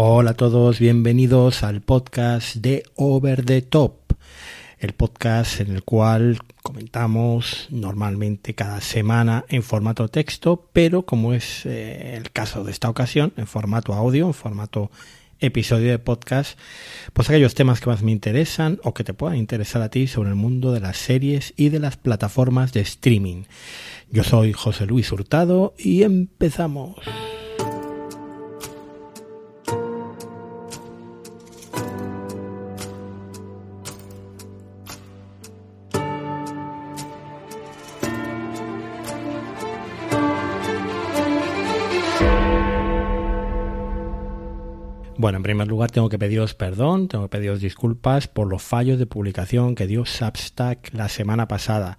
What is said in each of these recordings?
Hola a todos, bienvenidos al podcast de Over the Top, el podcast en el cual comentamos normalmente cada semana en formato texto, pero como es eh, el caso de esta ocasión, en formato audio, en formato episodio de podcast, pues aquellos temas que más me interesan o que te puedan interesar a ti sobre el mundo de las series y de las plataformas de streaming. Yo soy José Luis Hurtado y empezamos. Bueno, en primer lugar tengo que pediros perdón, tengo que pediros disculpas por los fallos de publicación que dio Substack la semana pasada.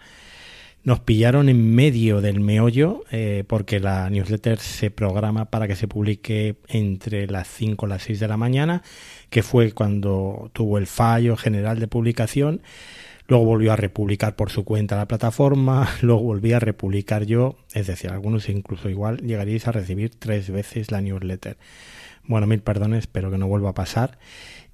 Nos pillaron en medio del meollo eh, porque la newsletter se programa para que se publique entre las 5 y las 6 de la mañana, que fue cuando tuvo el fallo general de publicación. Luego volvió a republicar por su cuenta la plataforma, luego volví a republicar yo, es decir, algunos incluso igual llegaríais a recibir tres veces la newsletter. Bueno, mil perdones, espero que no vuelva a pasar.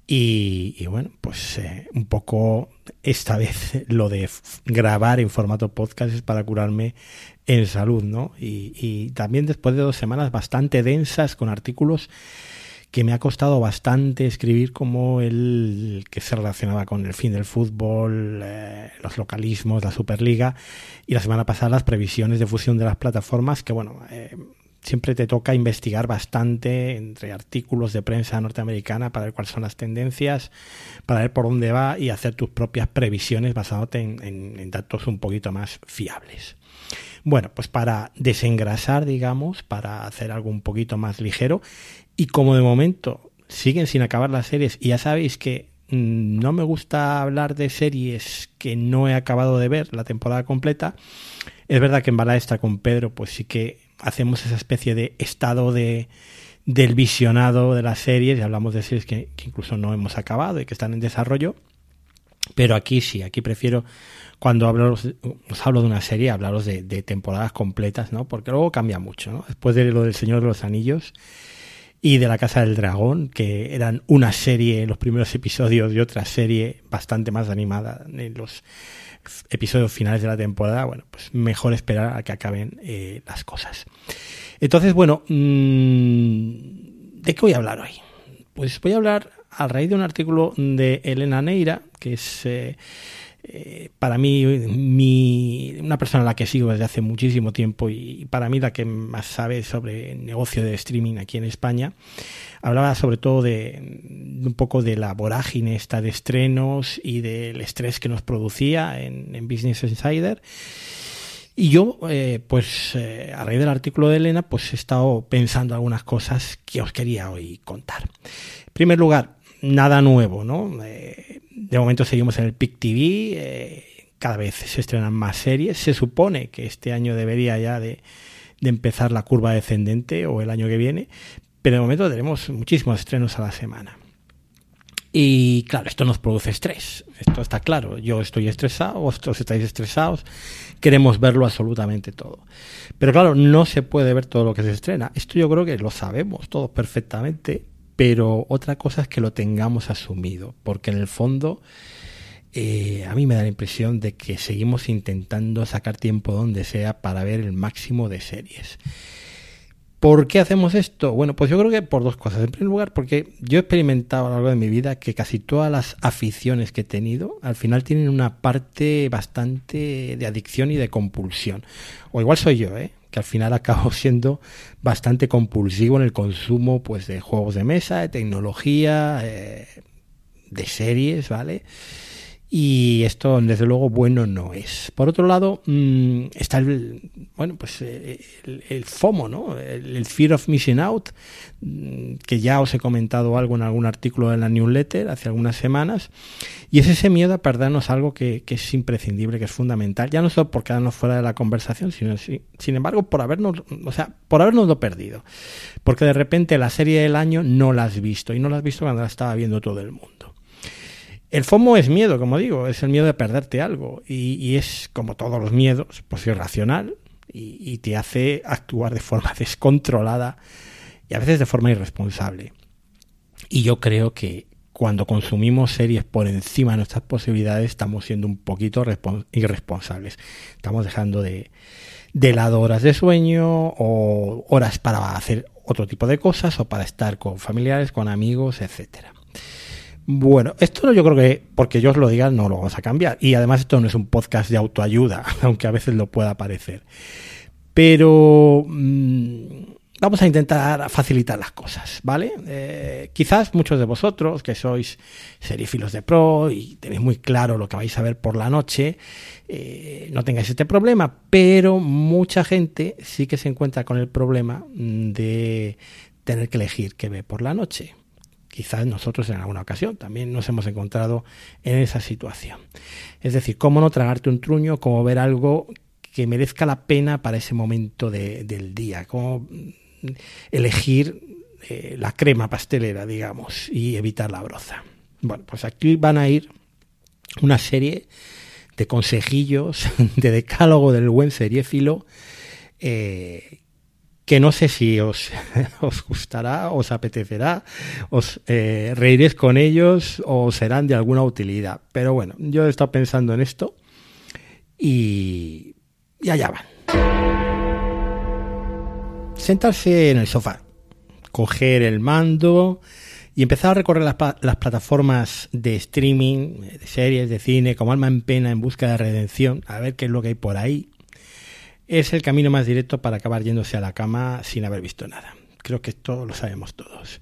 Y, bueno, pues eh, un poco esta vez lo de grabar en formato podcast es para curarme en salud, ¿no? Y, también después de dos semanas bastante densas con artículos que me ha costado bastante escribir como el que se relacionaba con el fin del fútbol, eh, los localismos, la Superliga y la semana pasada las previsiones de fusión de las plataformas que bueno, eh, siempre te toca investigar bastante entre artículos de prensa norteamericana para ver cuáles son las tendencias, para ver por dónde va y hacer tus propias previsiones basándote en, datos un poquito más fiables. Bueno, pues para desengrasar, digamos, para hacer algo un poquito más ligero y como de momento siguen sin acabar las series y ya sabéis que mm, no me gusta hablar de series que no he acabado de ver la temporada completa. Es verdad que en Balaestra con Pedro, pues sí que hacemos esa especie de estado de, del visionado de las series y hablamos de series que, incluso no hemos acabado y que están en desarrollo. Pero aquí sí, aquí prefiero cuando hablo, os hablo de una serie, hablaros de, de, temporadas completas, ¿no? Porque luego cambia mucho, ¿no? Después de lo del Señor de los Anillos y de la Casa del Dragón, que eran una serie, los primeros episodios y otra serie bastante más animada en los episodios finales de la temporada, bueno, pues mejor esperar a que acaben eh, las cosas. Entonces, bueno, mm, ¿de qué voy a hablar hoy? Pues voy a hablar a raíz de un artículo de Elena Neira, que es eh, eh, para mí mi, una persona a la que sigo desde hace muchísimo tiempo y para mí la que más sabe sobre el negocio de streaming aquí en España. Hablaba sobre todo de, un poco de la vorágine esta de estrenos y del estrés que nos producía en, Business Insider. Y yo, eh, pues eh, a raíz del artículo de Elena, pues he estado pensando algunas cosas que os quería hoy contar. En primer lugar, nada nuevo, ¿no? De momento seguimos en el PIC TV, eh, cada vez se estrenan más series, se supone que este año debería ya de, empezar la curva descendente o el año que viene, pero de momento tenemos muchísimos estrenos a la semana. Y claro, esto nos produce estrés, esto está claro. Yo estoy estresado, vosotros estáis estresados, queremos verlo absolutamente todo. Pero claro, no se puede ver todo lo que se estrena. Esto yo creo que lo sabemos todos perfectamente, pero otra cosa es que lo tengamos asumido, porque en el fondo eh, a mí me da la impresión de que seguimos intentando sacar tiempo donde sea para ver el máximo de series. ¿Por qué hacemos esto? Bueno, pues yo creo que por dos cosas. En primer lugar, porque yo he experimentado a lo largo de mi vida que casi todas las aficiones que he tenido al final tienen una parte bastante de adicción y de compulsión. O igual soy yo, ¿eh? Que al final acabo siendo bastante compulsivo en el consumo pues de juegos de mesa, de tecnología, eh, de series, ¿vale? Y esto desde luego bueno no es. Por otro lado mm, está el bueno pues eh, el, FOMO, ¿no? El, fear of missing out mm, que ya os he comentado algo en algún artículo de la newsletter hace algunas semanas y es ese miedo a perdernos algo que, es imprescindible, que es fundamental, ya no solo por quedarnos fuera de la conversación, sino sin embargo por habernos, o sea, por habernoslo perdido, porque de repente la serie del año no la has visto y no la has visto cuando la estaba viendo todo el mundo. El FOMO es miedo, como digo, es el miedo de perderte algo y, es, como todos los miedos, pues irracional y, te hace actuar de forma descontrolada y a veces de forma irresponsable. Y yo creo que cuando consumimos series por encima de nuestras posibilidades estamos siendo un poquito irresponsables. Estamos dejando de, de lado horas de sueño o horas para hacer otro tipo de cosas o para estar con familiares, con amigos, etcétera. Bueno, esto yo creo que, porque yo os lo diga, no lo vamos a cambiar. Y además esto no es un podcast de autoayuda, aunque a veces lo pueda parecer. Pero mmm, vamos a intentar facilitar las cosas, ¿vale? Eh, quizás muchos de vosotros que sois serifilos de pro y tenéis muy claro lo que vais a ver por la noche, eh, no tengáis este problema, pero mucha gente sí que se encuentra con el problema de tener que elegir qué ve por la noche. Quizás nosotros en alguna ocasión también nos hemos encontrado en esa situación. Es decir, cómo no tragarte un truño, cómo ver algo que merezca la pena para ese momento del día, cómo elegir eh, la crema pastelera, digamos, y evitar la broza. Bueno, pues aquí van a ir una serie de consejillos, de decálogo del buen seriéfilo, eh, que no sé si os, os gustará, os apetecerá, os eh, reiréis con ellos o serán de alguna utilidad. Pero bueno, yo he estado pensando en esto y, y allá van sentarse en el sofá, coger el mando y empezar a recorrer las, plataformas de streaming, de series, de cine, como alma en pena en busca de redención, a ver qué es lo que hay por ahí, es el camino más directo para acabar yéndose a la cama sin haber visto nada. Creo que esto lo sabemos todos.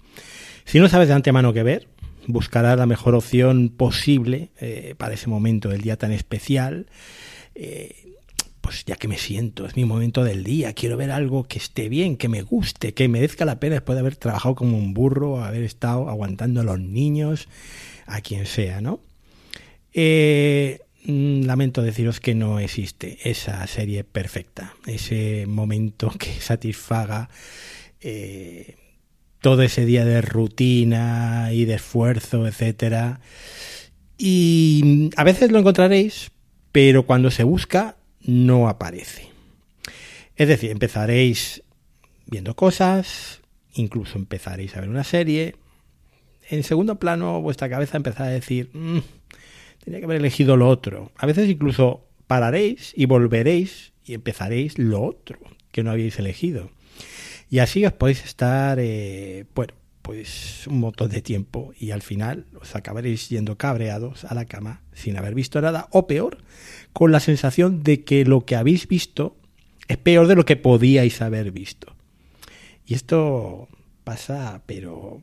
Si no sabes de antemano qué ver, buscarás la mejor opción posible eh, para ese momento del día tan especial. Eh, pues ya que me siento, es mi momento del día, quiero ver algo que esté bien, que me guste, que merezca la pena después de haber trabajado como un burro, haber estado aguantando a los niños, a quien sea, ¿no? Eh, lamento deciros que no existe esa serie perfecta, ese momento que satisfaga eh, todo ese día de rutina y de esfuerzo, etcétera. Y a veces lo encontraréis, pero cuando se busca no aparece. Es decir, empezaréis viendo cosas, incluso empezaréis a ver una serie. En segundo plano, vuestra cabeza empezará a decir, mm, tenía que haber elegido lo otro. A veces incluso pararéis y volveréis y empezaréis lo otro que no habéis elegido. Y así os podéis estar, eh, bueno, pues un montón de tiempo y al final os acabaréis yendo cabreados a la cama sin haber visto nada o peor, con la sensación de que lo que habéis visto es peor de lo que podíais haber visto. Y esto pasa, pero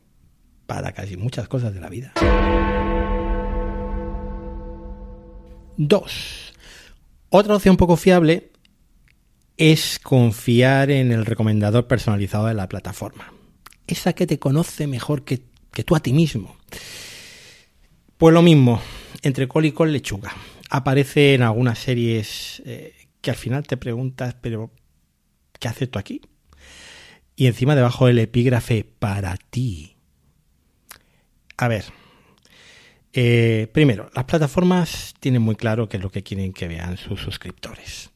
para casi muchas cosas de la vida. 2. Otra opción poco fiable es confiar en el recomendador personalizado de la plataforma esa que te conoce mejor que, tú a ti mismo. Pues lo mismo, entre col y col lechuga. Aparece en algunas series eh, que al final te preguntas, pero ¿qué haces tú aquí? Y encima debajo del epígrafe para ti. A ver, eh, primero, las plataformas tienen muy claro qué es lo que quieren que vean sus suscriptores,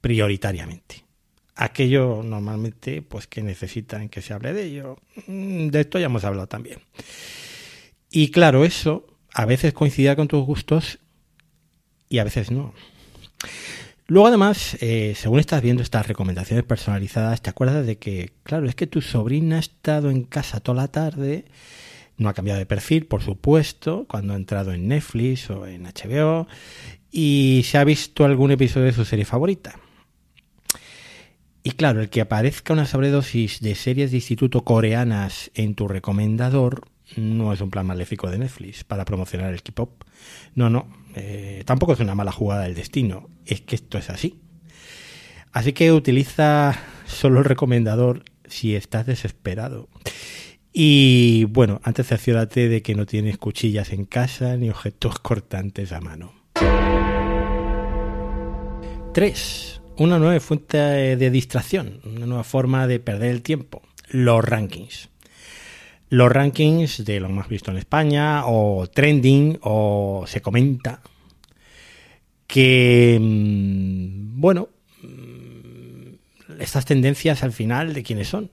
prioritariamente aquello normalmente pues que necesitan que se hable de ello. Mm, de esto ya hemos hablado también. Y claro, eso a veces coincide con tus gustos y a veces no. Luego además, eh, según estás viendo estas recomendaciones personalizadas, te acuerdas de que, claro, es que tu sobrina ha estado en casa toda la tarde, no ha cambiado de perfil, por supuesto, cuando ha entrado en Netflix o en HBO, y se ha visto algún episodio de su serie favorita. Y claro, el que aparezca una sobredosis de series de instituto coreanas en tu recomendador no es un plan maléfico de Netflix para promocionar el K-pop. No, no, eh, tampoco es una mala jugada del destino, es que esto es así. Así que utiliza solo el recomendador si estás desesperado. Y bueno, antes cerciórate de que no tienes cuchillas en casa ni objetos cortantes a mano. 3 una nueva fuente de distracción, una nueva forma de perder el tiempo, los rankings. Los rankings de lo más visto en España, o trending, o se comenta, que, mm, bueno, mm, estas tendencias al final de quiénes son.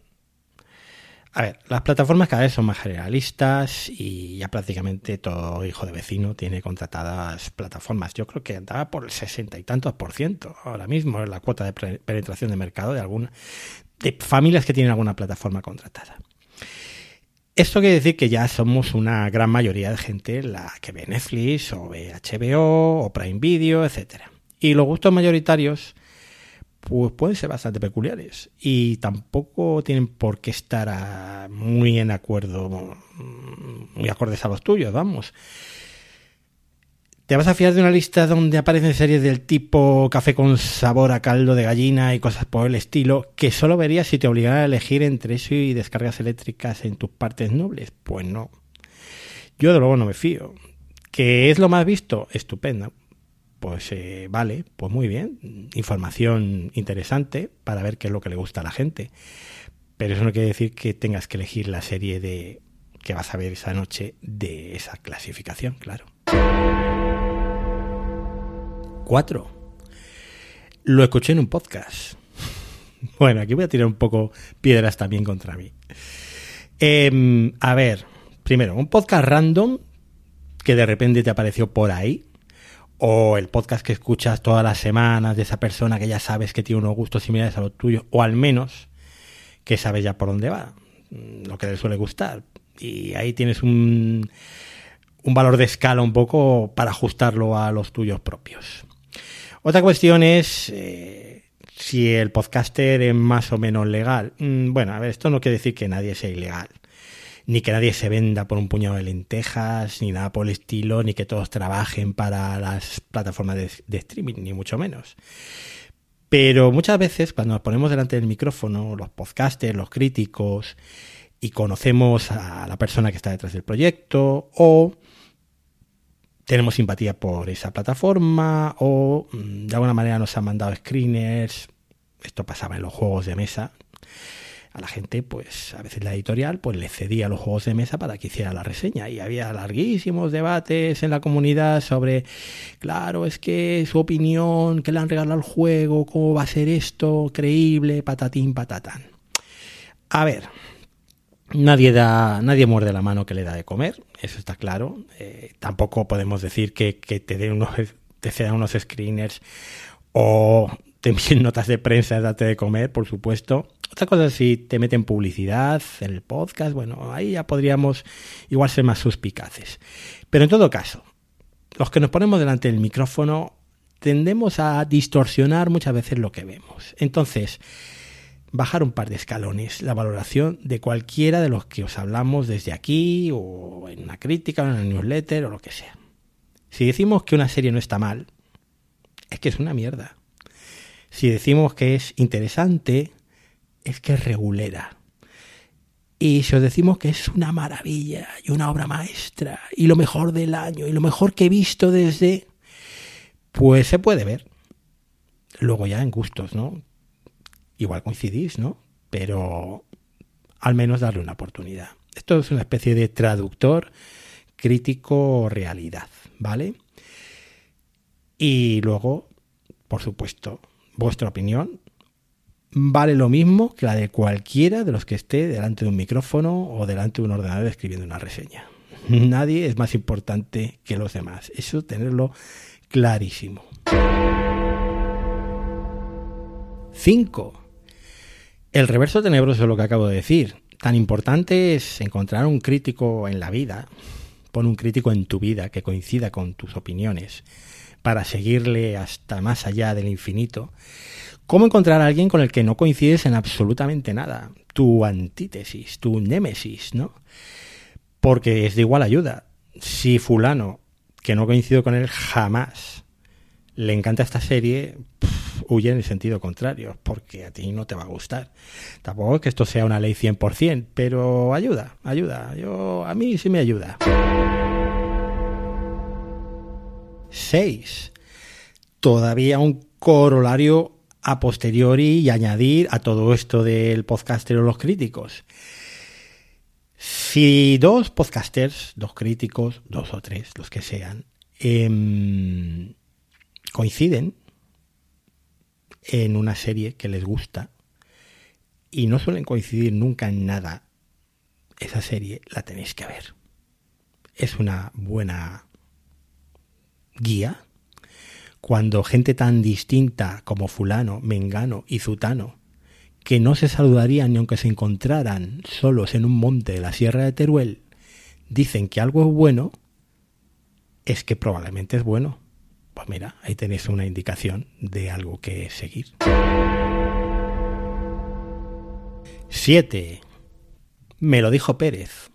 A ver, las plataformas cada vez son más generalistas y ya prácticamente todo hijo de vecino tiene contratadas plataformas. Yo creo que andaba por el sesenta y tantos por ciento ahora mismo en la cuota de penetración de mercado de alguna de familias que tienen alguna plataforma contratada. Esto quiere decir que ya somos una gran mayoría de gente la que ve Netflix o ve HBO o Prime Video, etcétera. Y los gustos mayoritarios pues pueden ser bastante peculiares y tampoco tienen por qué estar muy en acuerdo, muy acordes a los tuyos, vamos. ¿Te vas a fiar de una lista donde aparecen series del tipo café con sabor a caldo de gallina y cosas por el estilo que solo verías si te obligara a elegir entre eso y descargas eléctricas en tus partes nobles? Pues no. Yo de luego no me fío. ¿Que es lo más visto? Estupendo pues eh, vale, pues muy bien, información interesante para ver qué es lo que le gusta a la gente. Pero eso no quiere decir que tengas que elegir la serie de que vas a ver esa noche de esa clasificación, claro. 4. Lo escuché en un podcast. Bueno, aquí voy a tirar un poco piedras también contra mí. Em, a ver, primero, un podcast random que de repente te apareció por ahí, o el podcast que escuchas todas las semanas de esa persona que ya sabes que tiene unos gustos similares a los tuyos, o al menos que sabes ya por dónde va, mm, lo que le suele gustar. Y ahí tienes un, un valor de escala un poco para ajustarlo a los tuyos propios. Otra cuestión es eh, si el podcaster es más o menos legal. Mm, bueno, a ver, esto no quiere decir que nadie sea ilegal ni que nadie se venda por un puñado de lentejas, ni nada por el estilo, ni que todos trabajen para las plataformas de, streaming, ni mucho menos. Pero muchas veces cuando nos ponemos delante del micrófono, los podcasters, los críticos, y conocemos a la persona que está detrás del proyecto, o tenemos simpatía por esa plataforma, o mm, de alguna manera nos han mandado screeners, esto pasaba en los juegos de mesa, a la gente, pues a veces la editorial pues le cedía los juegos de mesa para que hiciera la reseña y había larguísimos debates en la comunidad sobre, claro, es que su opinión, que le han regalado el juego, cómo va a ser esto, creíble, patatín, patatán. A ver, Nadie da, nadie muerde la mano que le da de comer, eso está claro. Eh, tampoco podemos decir que, te den unos, te cedan unos screeners o te envíen notas de prensa, date de comer, por supuesto. Otra cosa si te meten publicidad en el podcast, bueno, ahí ya podríamos igual ser más suspicaces. Pero en todo caso, los que nos ponemos delante del micrófono tendemos a distorsionar muchas veces lo que vemos. Entonces, bajar un par de escalones la valoración de cualquiera de los que os hablamos desde aquí o en una crítica o en una newsletter o lo que sea. Si decimos que una serie no está mal, es que es una mierda. Si decimos que es interesante, es que es regulera. Y si os decimos que es una maravilla y una obra maestra y lo mejor del año y lo mejor que he visto desde, pues se puede ver. Luego ya en gustos, ¿no? Igual coincidís, ¿no? Pero al menos darle una oportunidad. Esto es una especie de traductor crítico realidad, ¿vale? Y luego, por supuesto, vuestra opinión vale lo mismo que la de cualquiera de los que esté delante de un micrófono o delante de un ordenador escribiendo una reseña. Nadie es más importante que los demás. Eso tenerlo clarísimo. 5. El reverso tenebroso de lo que acabo de decir. Tan importante es encontrar un crítico en la vida, pon un crítico en tu vida que coincida con tus opiniones, para seguirle hasta más allá del infinito ¿Cómo encontrar a alguien con el que no coincides en absolutamente nada? Tu antítesis, tu némesis, ¿no? Porque es de igual ayuda. Si fulano, que no coincido con él jamás, le encanta esta serie, huye en el sentido contrario, porque a ti no te va a gustar. Tampoco es que esto sea una ley 100%, pero ayuda, ayuda. Yo, a mí sí me ayuda. 6. Todavía un corolario a posteriori y añadir a todo esto del podcaster o los críticos. Si dos podcasters, dos críticos, dos o tres, los que sean, em, coinciden en una serie que les gusta y no suelen coincidir nunca en nada, esa serie la tenéis que ver. Es una buena guía cuando gente tan distinta como fulano, mengano y zutano, que no se saludarían ni aunque se encontraran solos en un monte de la Sierra de Teruel, dicen que algo es bueno, es que probablemente es bueno. Pues mira, ahí tenéis una indicación de algo que seguir. 7. Me lo dijo Pérez.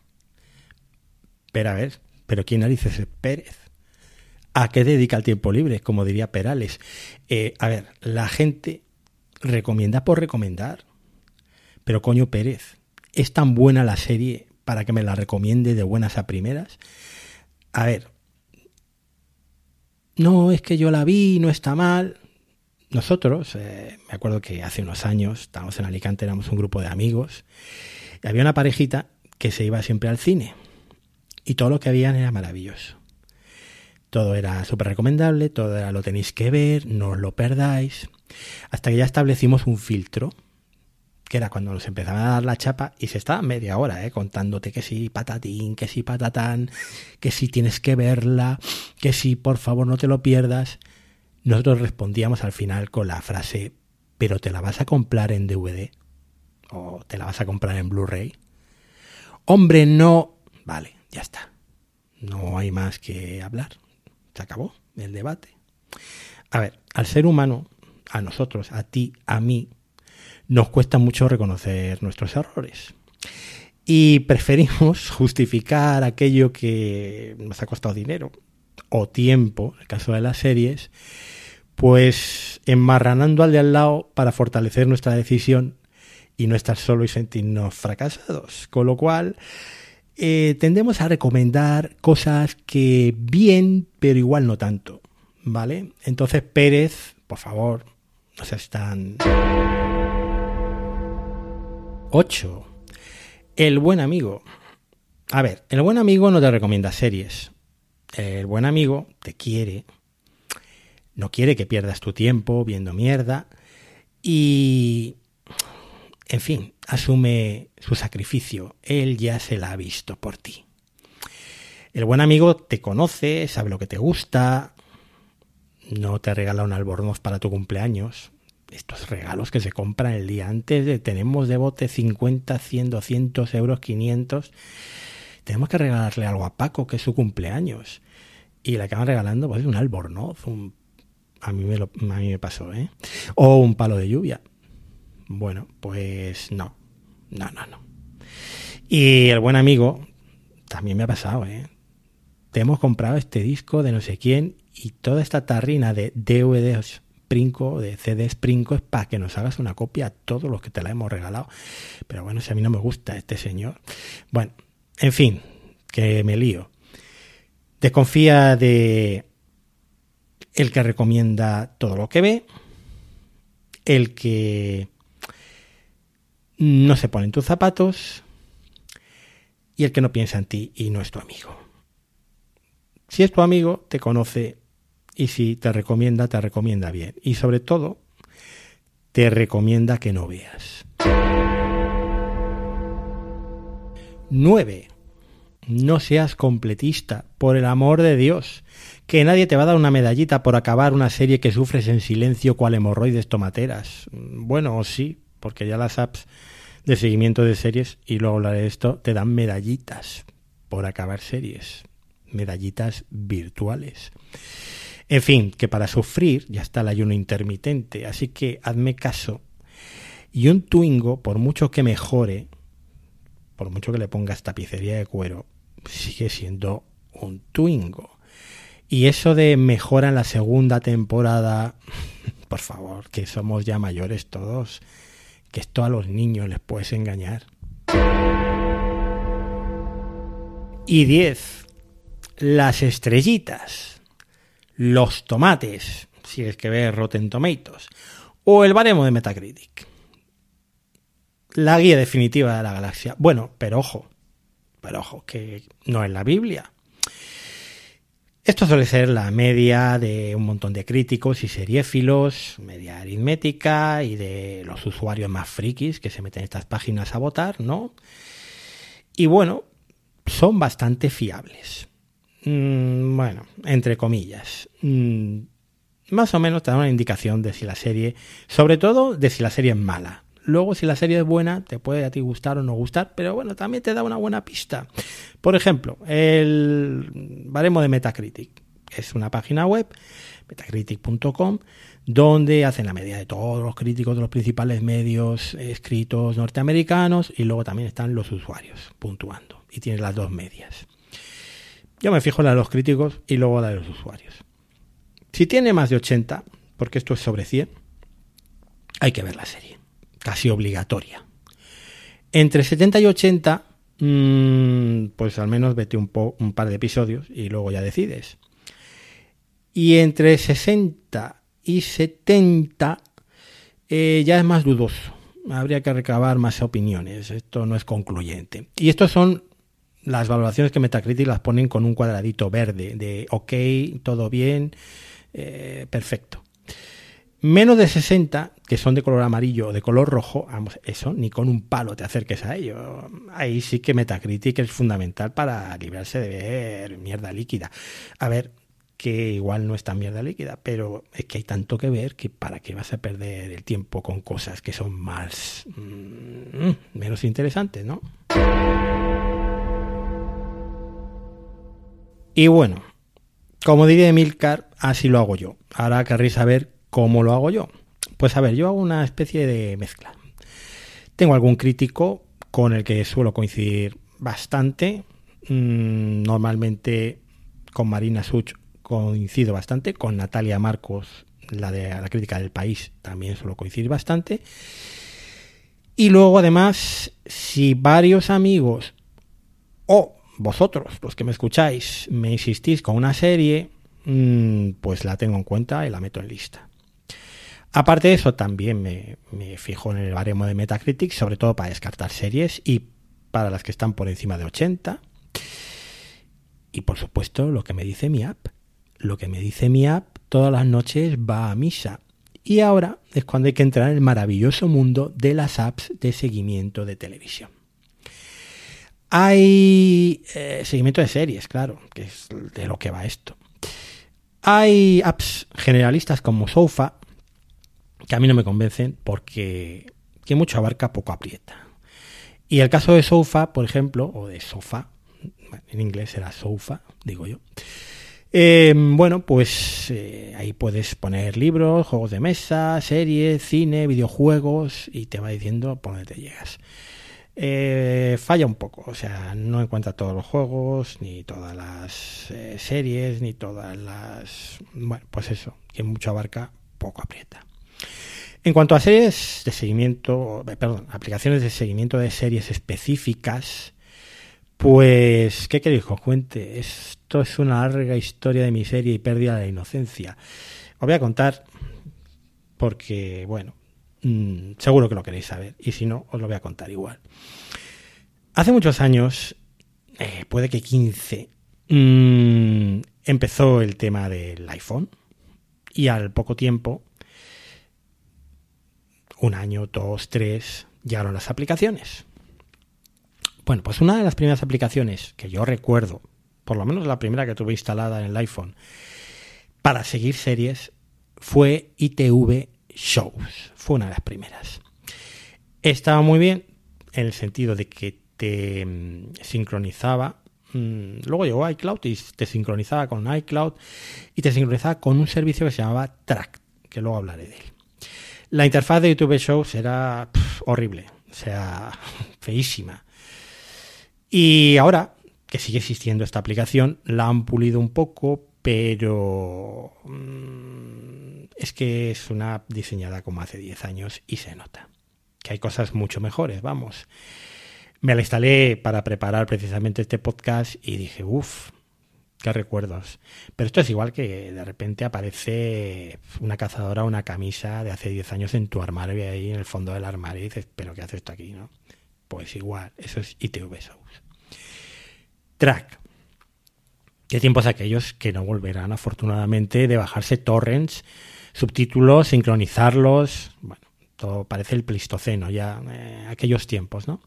Pero a ver, ¿pero quién narices es Pérez? ¿A qué dedica el tiempo libre? Como diría Perales. Eh, a ver, la gente recomienda por recomendar. Pero coño Pérez, ¿es tan buena la serie para que me la recomiende de buenas a primeras? A ver, no, es que yo la vi, no está mal. Nosotros, eh, me acuerdo que hace unos años, estábamos en Alicante, éramos un grupo de amigos, y había una parejita que se iba siempre al cine. Y todo lo que habían era maravilloso. Todo era súper recomendable, todo era lo tenéis que ver, no lo perdáis. Hasta que ya establecimos un filtro, que era cuando nos empezaban a dar la chapa y se estaba media hora, ¿eh? contándote que sí, patatín, que sí, patatán, que sí tienes que verla, que sí, por favor, no te lo pierdas. Nosotros respondíamos al final con la frase, pero te la vas a comprar en DVD o te la vas a comprar en Blu-ray. Hombre, no. Vale, ya está. No hay más que hablar. Se acabó el debate. A ver, al ser humano, a nosotros, a ti, a mí, nos cuesta mucho reconocer nuestros errores. Y preferimos justificar aquello que nos ha costado dinero o tiempo, en el caso de las series, pues enmarranando al de al lado para fortalecer nuestra decisión y no estar solo y sentirnos fracasados. Con lo cual, eh, tendemos a recomendar cosas que bien, pero igual no tanto. ¿Vale? Entonces, Pérez, por favor, no seas tan. 8. El buen amigo. A ver, el buen amigo no te recomienda series. El buen amigo te quiere. No quiere que pierdas tu tiempo viendo mierda. Y en fin, asume su sacrificio. Él ya se la ha visto por ti. El buen amigo te conoce, sabe lo que te gusta, no te regala un albornoz para tu cumpleaños. Estos regalos que se compran el día antes, de, tenemos de bote 50, 100, 200 euros, 500. Tenemos que regalarle algo a Paco, que es su cumpleaños. Y le acaban regalando pues, un albornoz, a, mí me lo, a mí me pasó, ¿eh? O un palo de lluvia. Bueno, pues no, no, no, no. Y el buen amigo, también me ha pasado, ¿eh? Te hemos comprado este disco de no sé quién y toda esta tarrina de DVDs Princo, de CDs Princo, es para que nos hagas una copia a todos los que te la hemos regalado. Pero bueno, si a mí no me gusta este señor. Bueno, en fin, que me lío. Desconfía de el que recomienda todo lo que ve, el que no se pone en tus zapatos y el que no piensa en ti y no es tu amigo. Si es tu amigo, te conoce y si te recomienda, te recomienda bien. Y sobre todo, te recomienda que no veas. 9. No seas completista, por el amor de Dios. Que nadie te va a dar una medallita por acabar una serie que sufres en silencio cual hemorroides tomateras. Bueno, sí, porque ya las apps de seguimiento de series, y luego hablaré de esto, te dan medallitas por acabar series, medallitas virtuales. En fin, que para sufrir ya está el ayuno intermitente, así que hazme caso. Y un Twingo, por mucho que mejore, por mucho que le pongas tapicería de cuero, sigue siendo un Twingo. Y eso de mejora en la segunda temporada, por favor, que somos ya mayores todos que esto a los niños les puedes engañar. Y 10. Las estrellitas, los tomates, si es que ves Rotten Tomatoes, o el baremo de Metacritic. La guía definitiva de la galaxia. Bueno, pero ojo, pero ojo, que no es la Biblia. Esto suele ser la media de un montón de críticos y seriéfilos, media aritmética y de los usuarios más frikis que se meten en estas páginas a votar, ¿no? Y bueno, son bastante fiables. Mm, bueno, entre comillas. Mm, más o menos te da una indicación de si la serie, sobre todo de si la serie es mala. Luego, si la serie es buena, te puede a ti gustar o no gustar, pero bueno, también te da una buena pista. Por ejemplo, el baremo de Metacritic es una página web, metacritic.com, donde hacen la medida de todos los críticos de los principales medios escritos norteamericanos y luego también están los usuarios puntuando y tiene las dos medias. Yo me fijo en la de los críticos y luego la de los usuarios. Si tiene más de 80, porque esto es sobre 100, hay que ver la serie, casi obligatoria. Entre 70 y 80, mm, pues al menos vete un, un par de episodios y luego ya decides. Y entre 60 y 70 eh, ya es más dudoso. Habría que recabar más opiniones. Esto no es concluyente. Y estos son las valoraciones que Metacritic las ponen con un cuadradito verde de ok, todo bien, eh, perfecto. Menos de 60, que son de color amarillo o de color rojo, vamos, eso, ni con un palo te acerques a ello. Ahí sí que Metacritic es fundamental para librarse de ver mierda líquida. A ver, que igual no es tan mierda líquida, pero es que hay tanto que ver que para qué vas a perder el tiempo con cosas que son más mm, menos interesantes, ¿no? Y bueno, como diría Emilcar, así lo hago yo. Ahora querréis saber cómo lo hago yo. Pues a ver, yo hago una especie de mezcla. Tengo algún crítico con el que suelo coincidir bastante. Mm, normalmente con Marina Such coincido bastante, con Natalia Marcos, la de la crítica del país, también suelo coincidir bastante. Y luego además, si varios amigos o vosotros, los que me escucháis, me insistís con una serie, mm, pues la tengo en cuenta y la meto en lista. Aparte de eso, también me, fijo en el baremo de Metacritic, sobre todo para descartar series y para las que están por encima de 80. Y por supuesto, lo que me dice mi app lo que me dice mi app todas las noches va a misa. Y ahora es cuando hay que entrar en el maravilloso mundo de las apps de seguimiento de televisión. Hay eh, seguimiento de series, claro, que es de lo que va esto. Hay apps generalistas como Sofa, que a mí no me convencen porque que mucho abarca, poco aprieta. Y el caso de Sofa, por ejemplo, o de Sofa, en inglés será Sofa, digo yo, Em, bueno, pues eh, ahí puedes poner libros, juegos de mesa, series, cine, videojuegos y te va diciendo por dónde te llegas. Eh, falla un poco, o sea, no encuentra todos los juegos, ni todas las eh, series, ni todas las... Bueno, pues eso, que mucho abarca, poco aprieta. En cuanto a series de seguimiento, perdón, aplicaciones de seguimiento de series específicas, pues, ¿qué queréis que os cuente? Esto es una larga historia de miseria y pérdida de la inocencia. Os voy a contar porque, bueno, mm, seguro que lo queréis saber y si no, os lo voy a contar igual. Hace muchos años, eh, puede que 15, mm, empezó el tema del iPhone y al poco tiempo, un año, dos, tres, llegaron las aplicaciones. Bueno, pues una de las primeras aplicaciones que yo recuerdo, por lo menos la primera que tuve instalada en el iPhone, para seguir series fue ITV Shows. Fue una de las primeras. Estaba muy bien en el sentido de que te mm, sincronizaba. Mm, luego llegó iCloud y te sincronizaba con iCloud y te sincronizaba con un servicio que se llamaba Track, que luego hablaré de él. La interfaz de YouTube Shows era horrible, o sea, feísima. Y ahora que sigue existiendo esta aplicación, la han pulido un poco, pero mm, es que es una app diseñada como hace 10 años y se nota que hay cosas mucho mejores, vamos. Me la instalé para preparar precisamente este podcast y dije, uff, qué recuerdos. Pero esto es igual que de repente aparece una cazadora, una camisa de hace 10 años en tu armario, ahí en el fondo del armario, y dices, pero ¿qué hace esto aquí? ¿no? Pues igual, eso es ITV Shows. Track. Qué tiempos aquellos que no volverán, afortunadamente, de bajarse torrents, subtítulos, sincronizarlos. Bueno, todo parece el Pleistoceno, ya eh, aquellos tiempos, ¿no?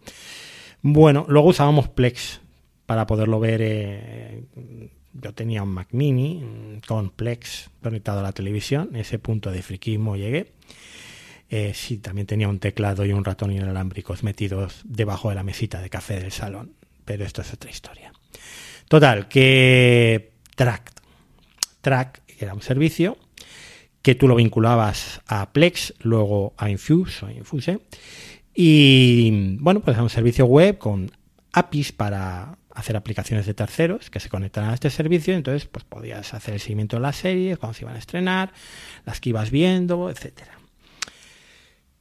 Bueno, luego usábamos Plex para poderlo ver. Eh, yo tenía un Mac Mini con Plex conectado a la televisión. Ese punto de friquismo llegué. Eh, sí, también tenía un teclado y un ratón inalámbricos metidos debajo de la mesita de café del salón. Pero esto es otra historia. Total, que Track, Track era un servicio que tú lo vinculabas a Plex, luego a Infuse o Infuse. Y bueno, pues era un servicio web con APIs para hacer aplicaciones de terceros que se conectan a este servicio. Entonces, pues podías hacer el seguimiento de las series, cuando se iban a estrenar, las que ibas viendo, etcétera.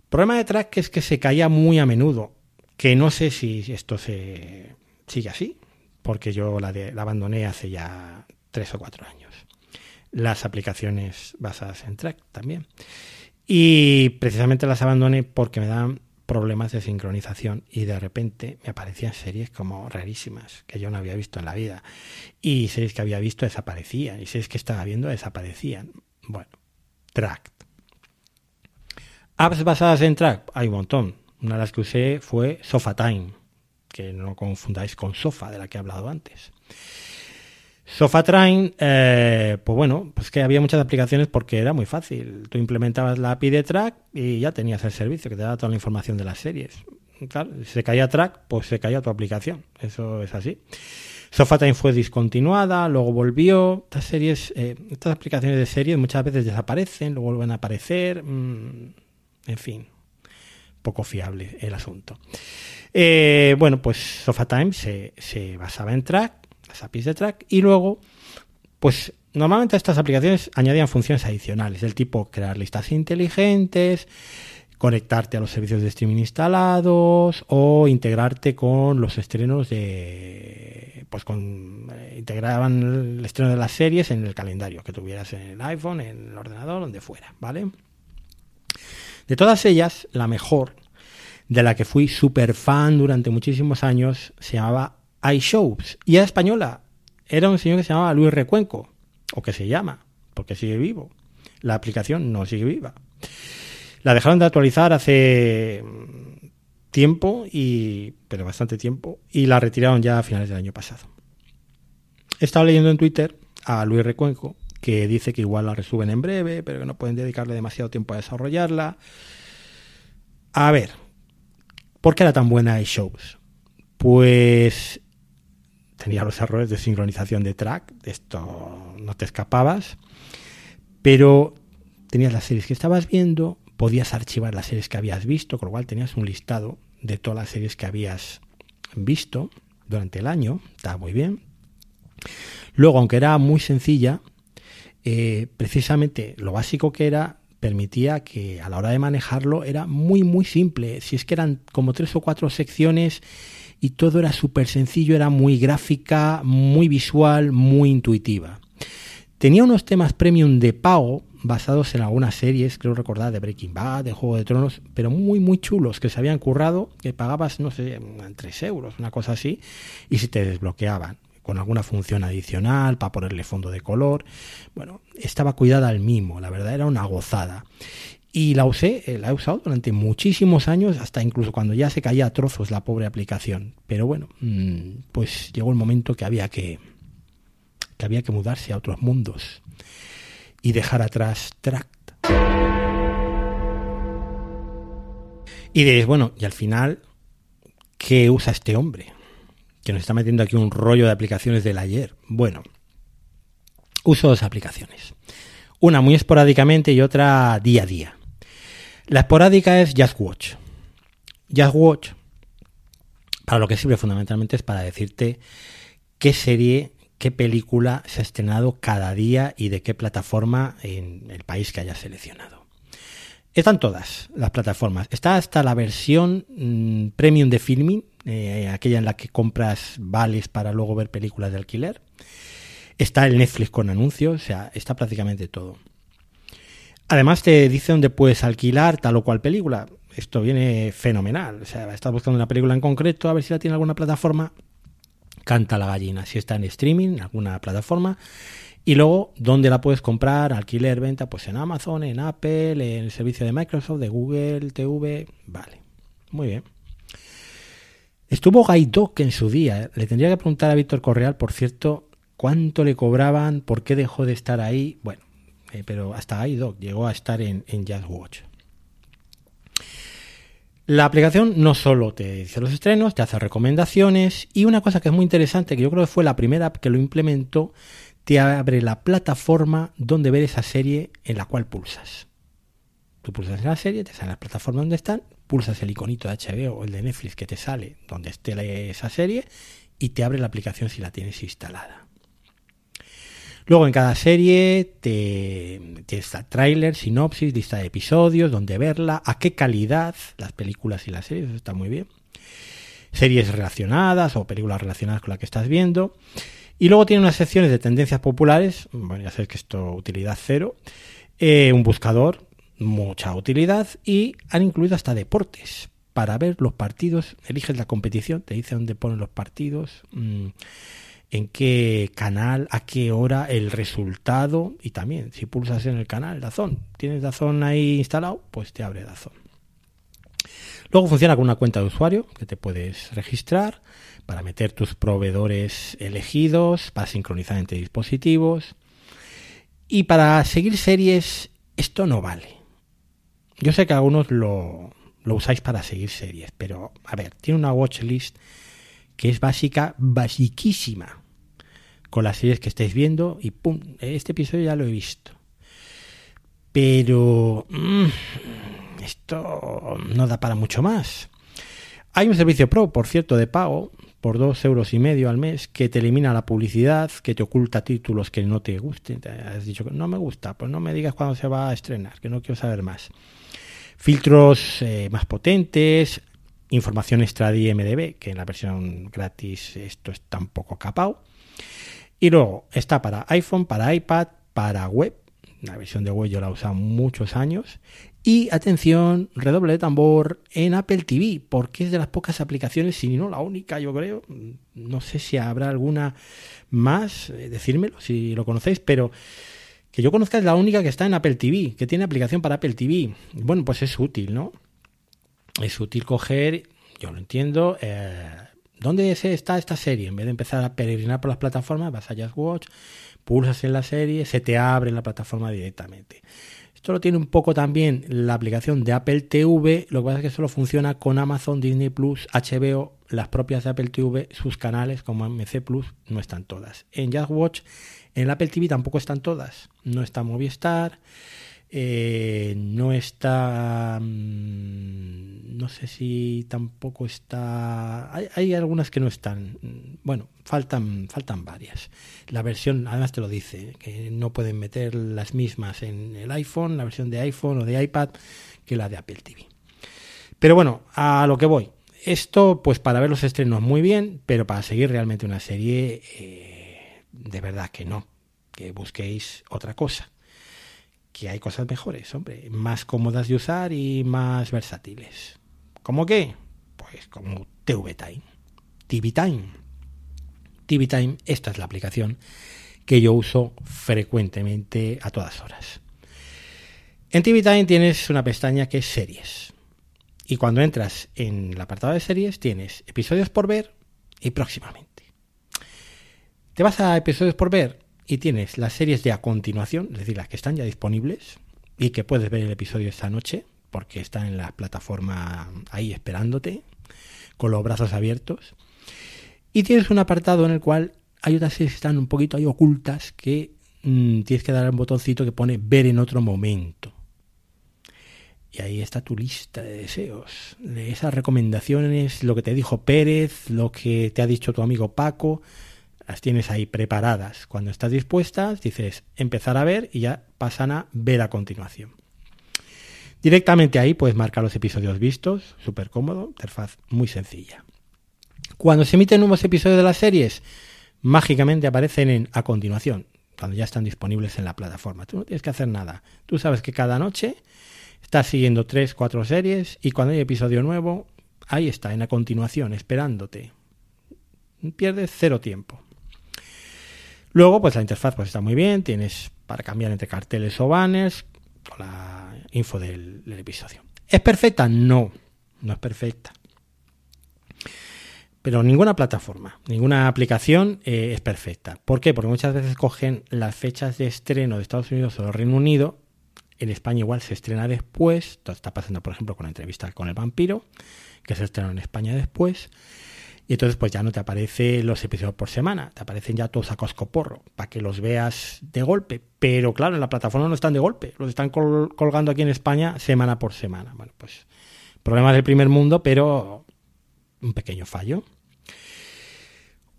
Problema de Track es que se caía muy a menudo, que no sé si esto se sigue así, porque yo la, la abandoné hace ya tres o cuatro años las aplicaciones basadas en Track también. Y precisamente las abandoné porque me dan problemas de sincronización y de repente me aparecían series como rarísimas que yo no había visto en la vida y series que había visto desaparecían y series que estaba viendo desaparecían. Bueno, Track. Apps basadas en Track, hay un montón. Una de las que usé fue Sofa Time, que no confundáis con Sofa, de la que he hablado antes. SofaTrain, eh, pues bueno, pues que había muchas aplicaciones porque era muy fácil. Tú implementabas la API de track y ya tenías el servicio que te daba toda la información de las series. Claro, si se caía track, pues se caía tu aplicación. Eso es así. SofaTime fue discontinuada, luego volvió. Estas series, eh, estas aplicaciones de series muchas veces desaparecen, luego vuelven a aparecer. Mm, en fin, poco fiable el asunto. Eh, bueno, pues SofaTime se, se basaba en track APIs de track, y luego, pues normalmente estas aplicaciones añadían funciones adicionales, del tipo crear listas inteligentes, conectarte a los servicios de streaming instalados o integrarte con los estrenos de pues con eh, integraban el estreno de las series en el calendario que tuvieras en el iPhone, en el ordenador, donde fuera, ¿vale? De todas ellas, la mejor de la que fui súper fan durante muchísimos años se llamaba iShows. Y era española. Era un señor que se llamaba Luis Recuenco, o que se llama, porque sigue vivo. La aplicación no sigue viva. La dejaron de actualizar hace mm, tiempo, y, pero bastante tiempo, y la retiraron ya a finales del año pasado. He estado leyendo en Twitter a Luis Recuenco que dice que igual la resuben en breve, pero que no pueden dedicarle demasiado tiempo a desarrollarla. A ver, ¿por qué era tan buena iShows? Pues tenía los errores de sincronización de track, esto no te escapabas, pero tenías las series que estabas viendo, podías archivar las series que habías visto, con lo cual tenías un listado de todas las series que habías visto durante el año, estaba muy bien. Luego, aunque era muy sencilla, eh, precisamente lo básico que era permitía que a la hora de manejarlo era muy muy simple. Si es que eran como tres o cuatro secciones y todo era súper sencillo, era muy gráfica, muy visual, muy intuitiva. Tenía unos temas premium de pago basados en algunas series, creo recordar, de Breaking Bad, de Juego de Tronos, pero muy, muy chulos, que se habían currado, que pagabas, no sé, 3 euros, una cosa así, y se te desbloqueaban con alguna función adicional para ponerle fondo de color. Bueno, estaba cuidada al mimo, la verdad era una gozada. Y la usé, eh, la he usado durante muchísimos años, hasta incluso cuando ya se caía a trozos la pobre aplicación. Pero bueno, mm, pues llegó el momento que había que, que había que mudarse a otros mundos y dejar atrás Tract. Y diréis, bueno, y al final, ¿qué usa este hombre? Que nos está metiendo aquí un rollo de aplicaciones del ayer. Bueno, uso dos aplicaciones. Una muy esporádicamente y otra día a día. La esporádica es Just Watch. Just Watch, para lo que sirve fundamentalmente es para decirte qué serie, qué película se ha estrenado cada día y de qué plataforma en el país que hayas seleccionado. Están todas las plataformas. Está hasta la versión mm, premium de filming, eh, aquella en la que compras vales para luego ver películas de alquiler. Está el Netflix con anuncios, o sea, está prácticamente todo. Además te dice dónde puedes alquilar tal o cual película. Esto viene fenomenal. O sea, estás buscando una película en concreto, a ver si la tiene alguna plataforma. Canta la gallina. Si está en streaming, en alguna plataforma. Y luego, ¿dónde la puedes comprar? Alquiler, venta, pues en Amazon, en Apple, en el servicio de Microsoft, de Google, TV. Vale. Muy bien. Estuvo Gaidoc en su día. ¿eh? Le tendría que preguntar a Víctor Correal, por cierto, cuánto le cobraban, por qué dejó de estar ahí. Bueno, eh, pero hasta Gaidoc llegó a estar en, en Just Watch. La aplicación no solo te dice los estrenos, te hace recomendaciones y una cosa que es muy interesante, que yo creo que fue la primera que lo implementó, te abre la plataforma donde ver esa serie en la cual pulsas. Tú pulsas en la serie, te sale la plataforma donde están, pulsas el iconito de HBO o el de Netflix que te sale donde esté esa serie y te abre la aplicación si la tienes instalada. Luego en cada serie te, tienes tráiler, sinopsis, lista de episodios, dónde verla, a qué calidad, las películas y las series, eso está muy bien. Series relacionadas o películas relacionadas con la que estás viendo. Y luego tiene unas secciones de tendencias populares, bueno, ya sabes que esto utilidad cero, eh, un buscador, mucha utilidad, y han incluido hasta deportes. Para ver los partidos, eliges la competición, te dice dónde ponen los partidos. Mmm, en qué canal, a qué hora, el resultado y también si pulsas en el canal Dazón, tienes Dazón ahí instalado, pues te abre Dazón. Luego funciona con una cuenta de usuario que te puedes registrar para meter tus proveedores elegidos, para sincronizar entre dispositivos. Y para seguir series, esto no vale. Yo sé que algunos lo, lo usáis para seguir series, pero a ver, tiene una watchlist que es básica, basiquísima, con las series que estáis viendo y pum, este episodio ya lo he visto. Pero mmm, esto no da para mucho más. Hay un servicio pro, por cierto, de pago, por dos euros y medio al mes, que te elimina la publicidad, que te oculta títulos que no te gusten. Te has dicho que no me gusta, pues no me digas cuándo se va a estrenar, que no quiero saber más. Filtros eh, más potentes, información extra de IMDB, que en la versión gratis esto está un poco capado. Y luego está para iPhone, para iPad, para web. La versión de web yo la he usado muchos años. Y atención, redoble de tambor en Apple TV, porque es de las pocas aplicaciones, si no la única, yo creo. No sé si habrá alguna más, eh, decírmelo si lo conocéis, pero que yo conozca es la única que está en Apple TV, que tiene aplicación para Apple TV. Bueno, pues es útil, ¿no? Es útil coger, yo lo entiendo, eh, ¿dónde está esta serie? En vez de empezar a peregrinar por las plataformas, vas a Just Watch, pulsas en la serie, se te abre la plataforma directamente. Esto lo tiene un poco también la aplicación de Apple TV, lo que pasa es que solo funciona con Amazon, Disney Plus, HBO, las propias de Apple TV, sus canales como MC Plus no están todas. En Just Watch, en Apple TV tampoco están todas. No está Movistar, eh, no está. Mm, no sé si tampoco está. Hay, algunas que no están. Bueno, faltan, faltan varias. La versión, además te lo dice, que no pueden meter las mismas en el iPhone, la versión de iPhone o de iPad, que la de Apple TV. Pero bueno, a lo que voy. Esto, pues para ver los estrenos muy bien, pero para seguir realmente una serie, eh, de verdad que no. Que busquéis otra cosa que hay cosas mejores, hombre, más cómodas de usar y más versátiles. ¿Cómo qué? Pues como TV Time. TV Time. TV Time, esta es la aplicación que yo uso frecuentemente a todas horas. En TV Time tienes una pestaña que es series. Y cuando entras en el apartado de series tienes episodios por ver y próximamente. Te vas a episodios por ver y tienes las series de a continuación, es decir, las que están ya disponibles y que puedes ver el episodio esta noche porque están en la plataforma ahí esperándote con los brazos abiertos. Y tienes un apartado en el cual hay otras series que están un poquito ahí ocultas que mm, tienes que dar un botoncito que pone ver en otro momento. Y ahí está tu lista de deseos, de esas recomendaciones, lo que te dijo Pérez, lo que te ha dicho tu amigo Paco, las tienes ahí preparadas. Cuando estás dispuestas, dices empezar a ver y ya pasan a ver a continuación. Directamente ahí puedes marcar los episodios vistos, súper cómodo, interfaz muy sencilla. Cuando se emiten nuevos episodios de las series, mágicamente aparecen en a continuación, cuando ya están disponibles en la plataforma. Tú no tienes que hacer nada. Tú sabes que cada noche estás siguiendo tres, cuatro series y cuando hay episodio nuevo, ahí está, en a continuación, esperándote. Pierdes cero tiempo. Luego, pues la interfaz pues está muy bien, tienes para cambiar entre carteles o banners, la info del, episodio. ¿Es perfecta? No, no es perfecta. pero ninguna plataforma, ninguna aplicación eh, es perfecta. ¿Por qué? Porque muchas veces cogen las fechas de estreno de Estados Unidos o del Reino Unido. En España igual se estrena después. Esto está pasando, por ejemplo, con la entrevista con el vampiro, que se estrenó en España después. Y entonces pues ya no te aparecen los episodios por semana, te aparecen ya todos a coscoporro, para que los veas de golpe. Pero claro, en la plataforma no están de golpe, los están colgando aquí en España semana por semana. Bueno, pues problemas del primer mundo, pero un pequeño fallo.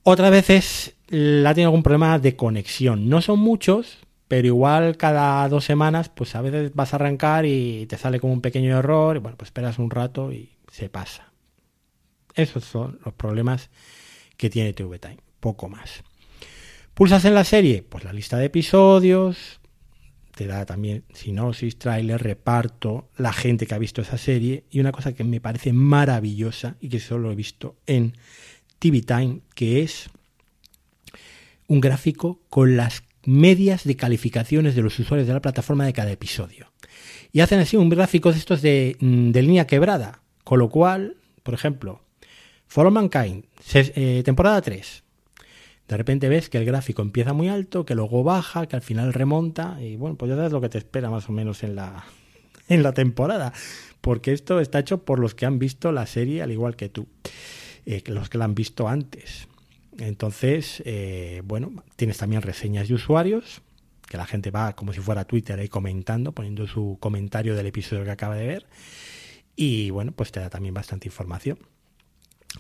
Otras veces la tiene algún problema de conexión. No son muchos, pero igual cada dos semanas, pues a veces vas a arrancar y te sale como un pequeño error, y bueno, pues esperas un rato y se pasa. Esos son los problemas que tiene TV Time, poco más. ¿Pulsas en la serie? Pues la lista de episodios, te da también sinopsis, tráiler, reparto, la gente que ha visto esa serie y una cosa que me parece maravillosa y que solo he visto en TV Time, que es un gráfico con las medias de calificaciones de los usuarios de la plataforma de cada episodio. Y hacen así un gráfico de estos de, mm, de línea quebrada, con lo cual, por ejemplo, For Mankind, eh, temporada 3. De repente ves que el gráfico empieza muy alto, que luego baja, que al final remonta, y bueno, pues ya sabes lo que te espera más o menos en la, en la temporada, porque esto está hecho por los que han visto la serie al igual que tú, eh, los que la han visto antes. Entonces, eh, bueno, tienes también reseñas de usuarios, que la gente va como si fuera Twitter ahí comentando, poniendo su comentario del episodio que acaba de ver, y bueno, pues te da también bastante información.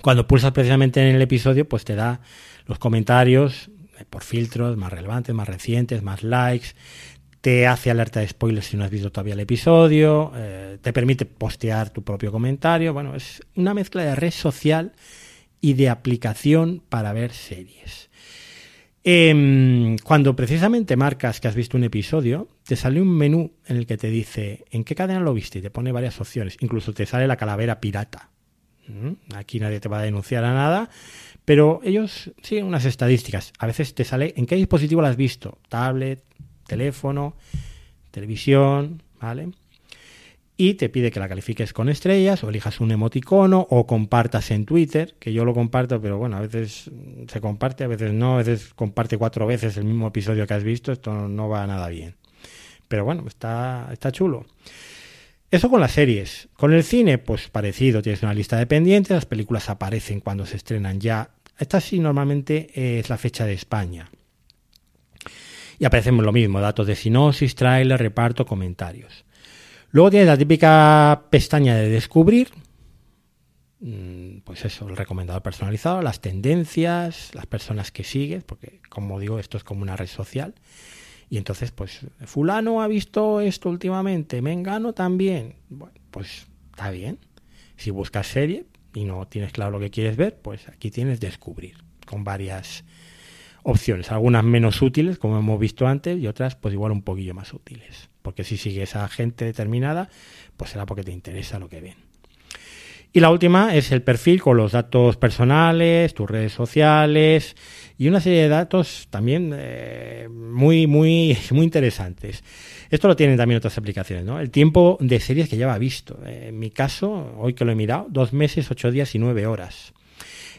Cuando pulsas precisamente en el episodio, pues te da los comentarios eh, por filtros más relevantes, más recientes, más likes, te hace alerta de spoilers si no has visto todavía el episodio, eh, te permite postear tu propio comentario. Bueno, es una mezcla de red social y de aplicación para ver series. Em, cuando precisamente marcas que has visto un episodio, te sale un menú en el que te dice en qué cadena lo viste y te pone varias opciones. Incluso te sale la calavera pirata. Aquí nadie te va a denunciar a nada, pero ellos siguen unas estadísticas. A veces te sale en qué dispositivo lo has visto, tablet, teléfono, televisión, ¿vale? Y te pide que la califiques con estrellas o elijas un emoticono o compartas en Twitter, que yo lo comparto, pero bueno, a veces se comparte, a veces no, a veces comparte cuatro veces el mismo episodio que has visto, esto no va nada bien. Pero bueno, está, está chulo. Eso con las series. Con el cine, pues parecido, tienes una lista de pendientes, las películas aparecen cuando se estrenan ya. Esta sí normalmente es la fecha de España. Y aparecen lo mismo, datos de sinopsis, trailer, reparto, comentarios. Luego tienes la típica pestaña de descubrir, mm, pues eso, el recomendador personalizado, las tendencias, las personas que sigues, porque como digo, esto es como una red social. Y entonces, pues, fulano ha visto esto últimamente, Mengano también. Bueno, pues está bien. Si buscas serie y no tienes claro lo que quieres ver, pues aquí tienes descubrir con varias opciones, algunas menos útiles, como hemos visto antes, y otras, pues igual un poquillo más útiles. Porque si sigues a gente determinada, pues será porque te interesa lo que ven. Y la última es el perfil con los datos personales, tus redes sociales y una serie de datos también eh, muy, muy, muy interesantes. Esto lo tienen también otras aplicaciones, ¿no? El tiempo de series que lleva visto. en mi caso, hoy que lo he mirado, dos meses, ocho días y nueve horas.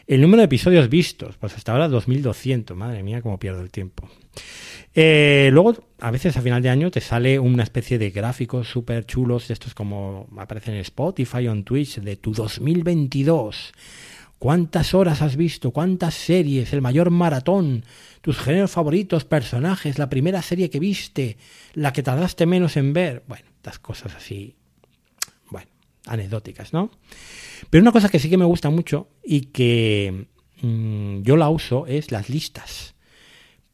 El número de episodios vistos, pues hasta ahora 2200. Madre mía, cómo pierdo el tiempo. Eh, luego, a veces a final de año te sale una especie de gráficos súper chulos, estos como aparecen en Spotify o en Twitch, de tu 2022. ¿Cuántas horas has visto? ¿Cuántas series? El mayor maratón. Tus géneros favoritos, personajes, la primera serie que viste, la que tardaste menos en ver. Bueno, estas cosas así, bueno, anecdóticas, ¿no? Pero una cosa que sí que me gusta mucho y que mm, yo la uso es las listas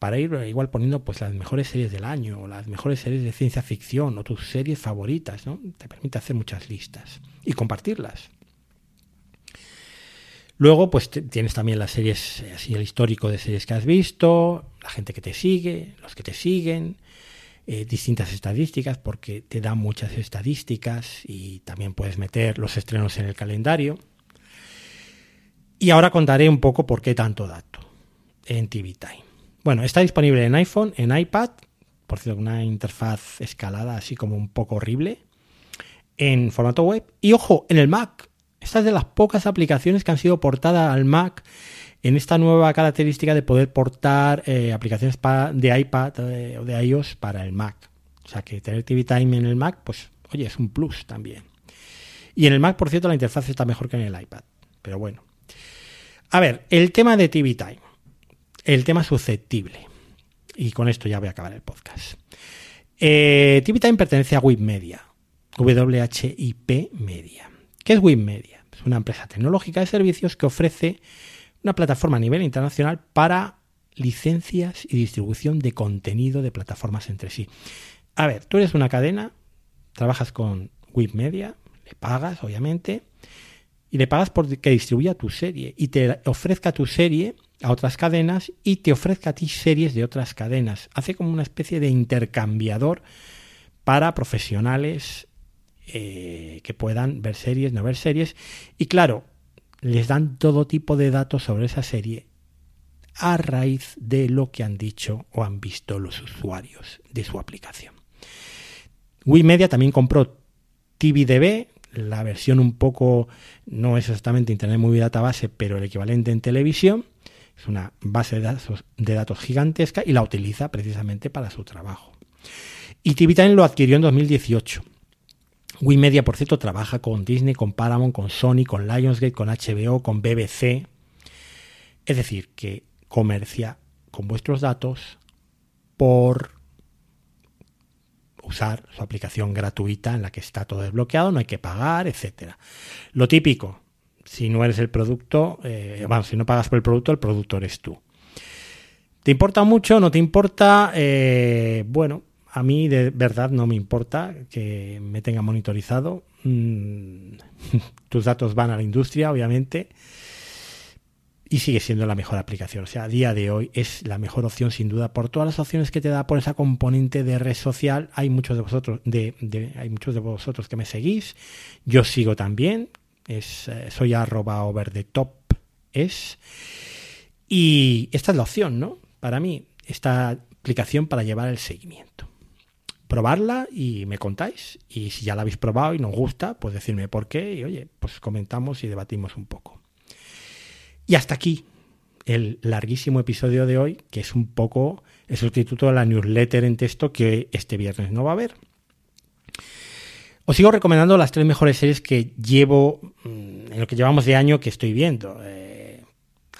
para ir igual poniendo pues las mejores series del año o las mejores series de ciencia ficción o tus series favoritas, ¿no? Te permite hacer muchas listas y compartirlas. Luego, pues tienes también las series, eh, así el histórico de series que has visto, la gente que te sigue, los que te siguen, eh, distintas estadísticas, porque te dan muchas estadísticas y también puedes meter los estrenos en el calendario. Y ahora contaré un poco por qué tanto dato en TV Time. Bueno, está disponible en iPhone, en iPad, por cierto, una interfaz escalada así como un poco horrible, en formato web. Y ojo, en el Mac. Esta es de las pocas aplicaciones que han sido portadas al Mac en esta nueva característica de poder portar eh, aplicaciones de iPad eh, o de iOS para el Mac. O sea que tener TV Time en el Mac, pues oye, es un plus también. Y en el Mac, por cierto, la interfaz está mejor que en el iPad. Pero bueno. A ver, el tema de TV Time. El tema susceptible. Y con esto ya voy a acabar el podcast. Eh, TV pertenece a WIP Media. WHIP Media. ¿Qué es WIP Media? Es una empresa tecnológica de servicios que ofrece una plataforma a nivel internacional para licencias y distribución de contenido de plataformas entre sí. A ver, tú eres una cadena, trabajas con WIP Media, le pagas, obviamente, y le pagas por que distribuya tu serie y te ofrezca tu serie a otras cadenas y te ofrezca a ti series de otras cadenas. Hace como una especie de intercambiador para profesionales eh, que puedan ver series, no ver series. Y claro, les dan todo tipo de datos sobre esa serie a raíz de lo que han dicho o han visto los usuarios de su aplicación. Wikimedia también compró TVDB, la versión un poco, no es exactamente Internet Movie Database, pero el equivalente en televisión. Es una base de datos, de datos gigantesca y la utiliza precisamente para su trabajo. Y TV lo adquirió en 2018. Wikimedia, por cierto, trabaja con Disney, con Paramount, con Sony, con Lionsgate, con HBO, con BBC. Es decir, que comercia con vuestros datos por usar su aplicación gratuita en la que está todo desbloqueado, no hay que pagar, etcétera. Lo típico, si no eres el producto, eh, bueno, si no pagas por el producto, el producto eres tú. ¿Te importa mucho? ¿No te importa? Eh, bueno, a mí de verdad no me importa que me tenga monitorizado. Mm, tus datos van a la industria, obviamente y sigue siendo la mejor aplicación. O sea, a día de hoy es la mejor opción sin duda por todas las opciones que te da por esa componente de red social. Hay muchos de vosotros, hay muchos de vosotros que me seguís. Yo sigo también. Es, eh, soy arroba over the top es. Y esta es la opción, ¿no? Para mí, esta aplicación para llevar el seguimiento. Probarla y me contáis. Y si ya la habéis probado y nos gusta, pues decirme por qué. Y oye, pues comentamos y debatimos un poco. Y hasta aquí el larguísimo episodio de hoy, que es un poco el sustituto de la newsletter en texto que este viernes no va a haber. Os sigo recomendando las tres mejores series que llevo, en lo que llevamos de año que estoy viendo. Eh,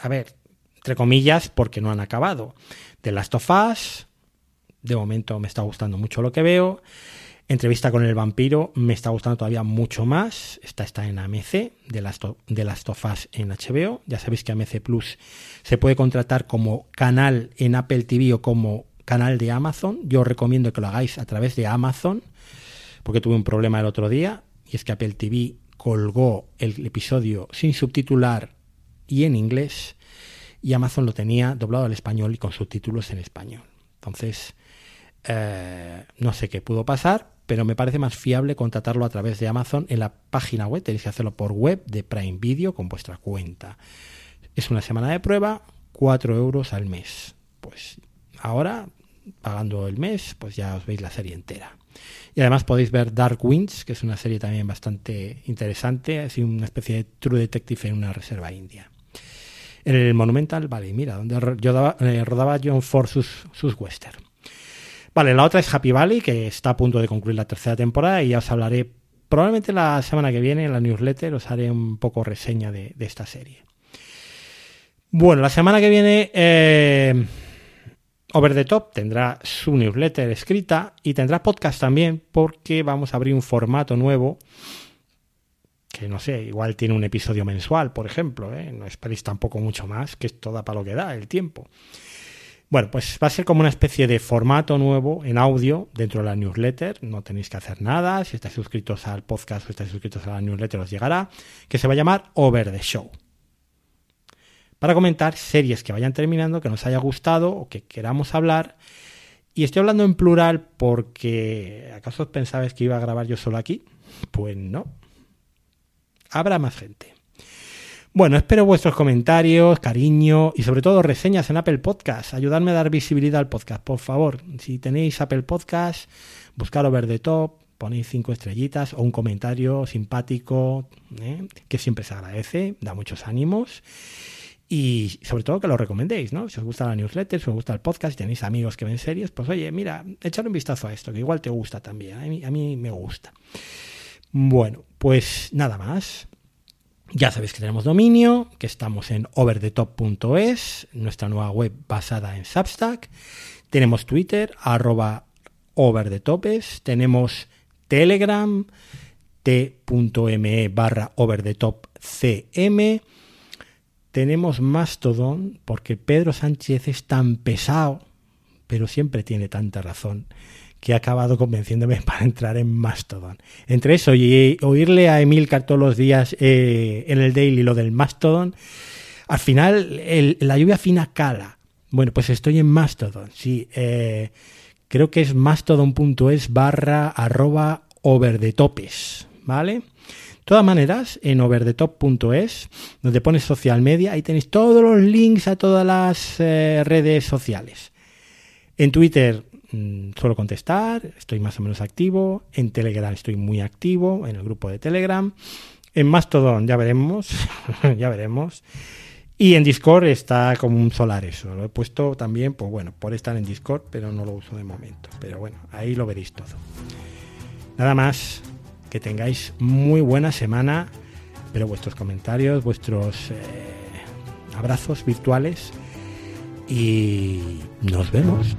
a ver, entre comillas, porque no han acabado. The Last of Us, de momento me está gustando mucho lo que veo. Entrevista con el vampiro me está gustando todavía mucho más. Esta está en AMC, de las, de las Tofas en HBO. Ya sabéis que AMC Plus se puede contratar como canal en Apple TV o como canal de Amazon. Yo os recomiendo que lo hagáis a través de Amazon, porque tuve un problema el otro día, y es que Apple TV colgó el episodio sin subtitular y en inglés, y Amazon lo tenía doblado al español y con subtítulos en español. Entonces, eh, no sé qué pudo pasar, pero me parece más fiable contratarlo a través de Amazon en la página web. Tenéis que hacerlo por web de Prime Video con vuestra cuenta. Es una semana de prueba, 4 euros al mes. Pues ahora, pagando el mes, pues ya os veis la serie entera. Y además podéis ver Dark Winds, que es una serie también bastante interesante, así una especie de True Detective en una reserva india. En el Monumental, vale, mira, donde eh, rodaba John Ford sus, sus western. Vale, la otra es Happy Valley, que está a punto de concluir la tercera temporada y ya os hablaré probablemente la semana que viene en la newsletter, os haré un poco reseña de, esta serie. Bueno, la semana que viene eh, Over the Top tendrá su newsletter escrita y tendrá podcast también porque vamos a abrir un formato nuevo que no sé, igual tiene un episodio mensual, por ejemplo, ¿eh? no esperéis tampoco mucho más, que es toda para lo que da el tiempo. Bueno, pues va a ser como una especie de formato nuevo en audio dentro de la newsletter. No tenéis que hacer nada. Si estáis suscritos al podcast o estáis suscritos a la newsletter os llegará. Que se va a llamar Over the Show. Para comentar series que vayan terminando, que nos haya gustado o que queramos hablar. Y estoy hablando en plural porque ¿acaso pensabais que iba a grabar yo solo aquí? Pues no. Habrá más gente. Bueno, espero vuestros comentarios, cariño y sobre todo reseñas en Apple Podcast. Ayudadme a dar visibilidad al podcast, por favor. Si tenéis Apple Podcast, buscar Over the Top, ponéis cinco estrellitas o un comentario simpático, ¿eh? que siempre se agradece, da muchos ánimos. Y sobre todo que lo recomendéis, ¿no? Si os gusta la newsletter, si os gusta el podcast, si tenéis amigos que ven series, pues oye, mira, echar un vistazo a esto, que igual te gusta también. A mí, a mí me gusta. Bueno, pues nada más. Ya sabéis que tenemos dominio, que estamos en overthetop.es, nuestra nueva web basada en Substack. Tenemos Twitter, arroba overthetopes. Tenemos Telegram, t.me barra overthetopcm. Tenemos Mastodon, porque Pedro Sánchez es tan pesado, pero siempre tiene tanta razón que ha acabado convenciéndome para entrar en Mastodon. Entre eso y oírle a Emilcar todos los días eh, en el daily lo del Mastodon, al final la lluvia fina cala. Bueno, pues estoy en Mastodon, sí. Eh, creo que es mastodon.es barra arroba over the topes, ¿vale? Todas maneras, en overthetop.es, donde pones social media, ahí tenéis todos los links a todas las eh, redes sociales. En Twitter Mm, suelo contestar, estoy más o menos activo. En Telegram estoy muy activo, en el grupo de Telegram. En Mastodon ya veremos, ya veremos. Y en Discord está como un solar eso. Lo he puesto también, pues bueno, por estar en Discord, pero no lo uso de momento. Pero bueno, ahí lo veréis todo. Nada más, que tengáis muy buena semana. Espero vuestros comentarios, vuestros eh, abrazos virtuales. Y nos vemos.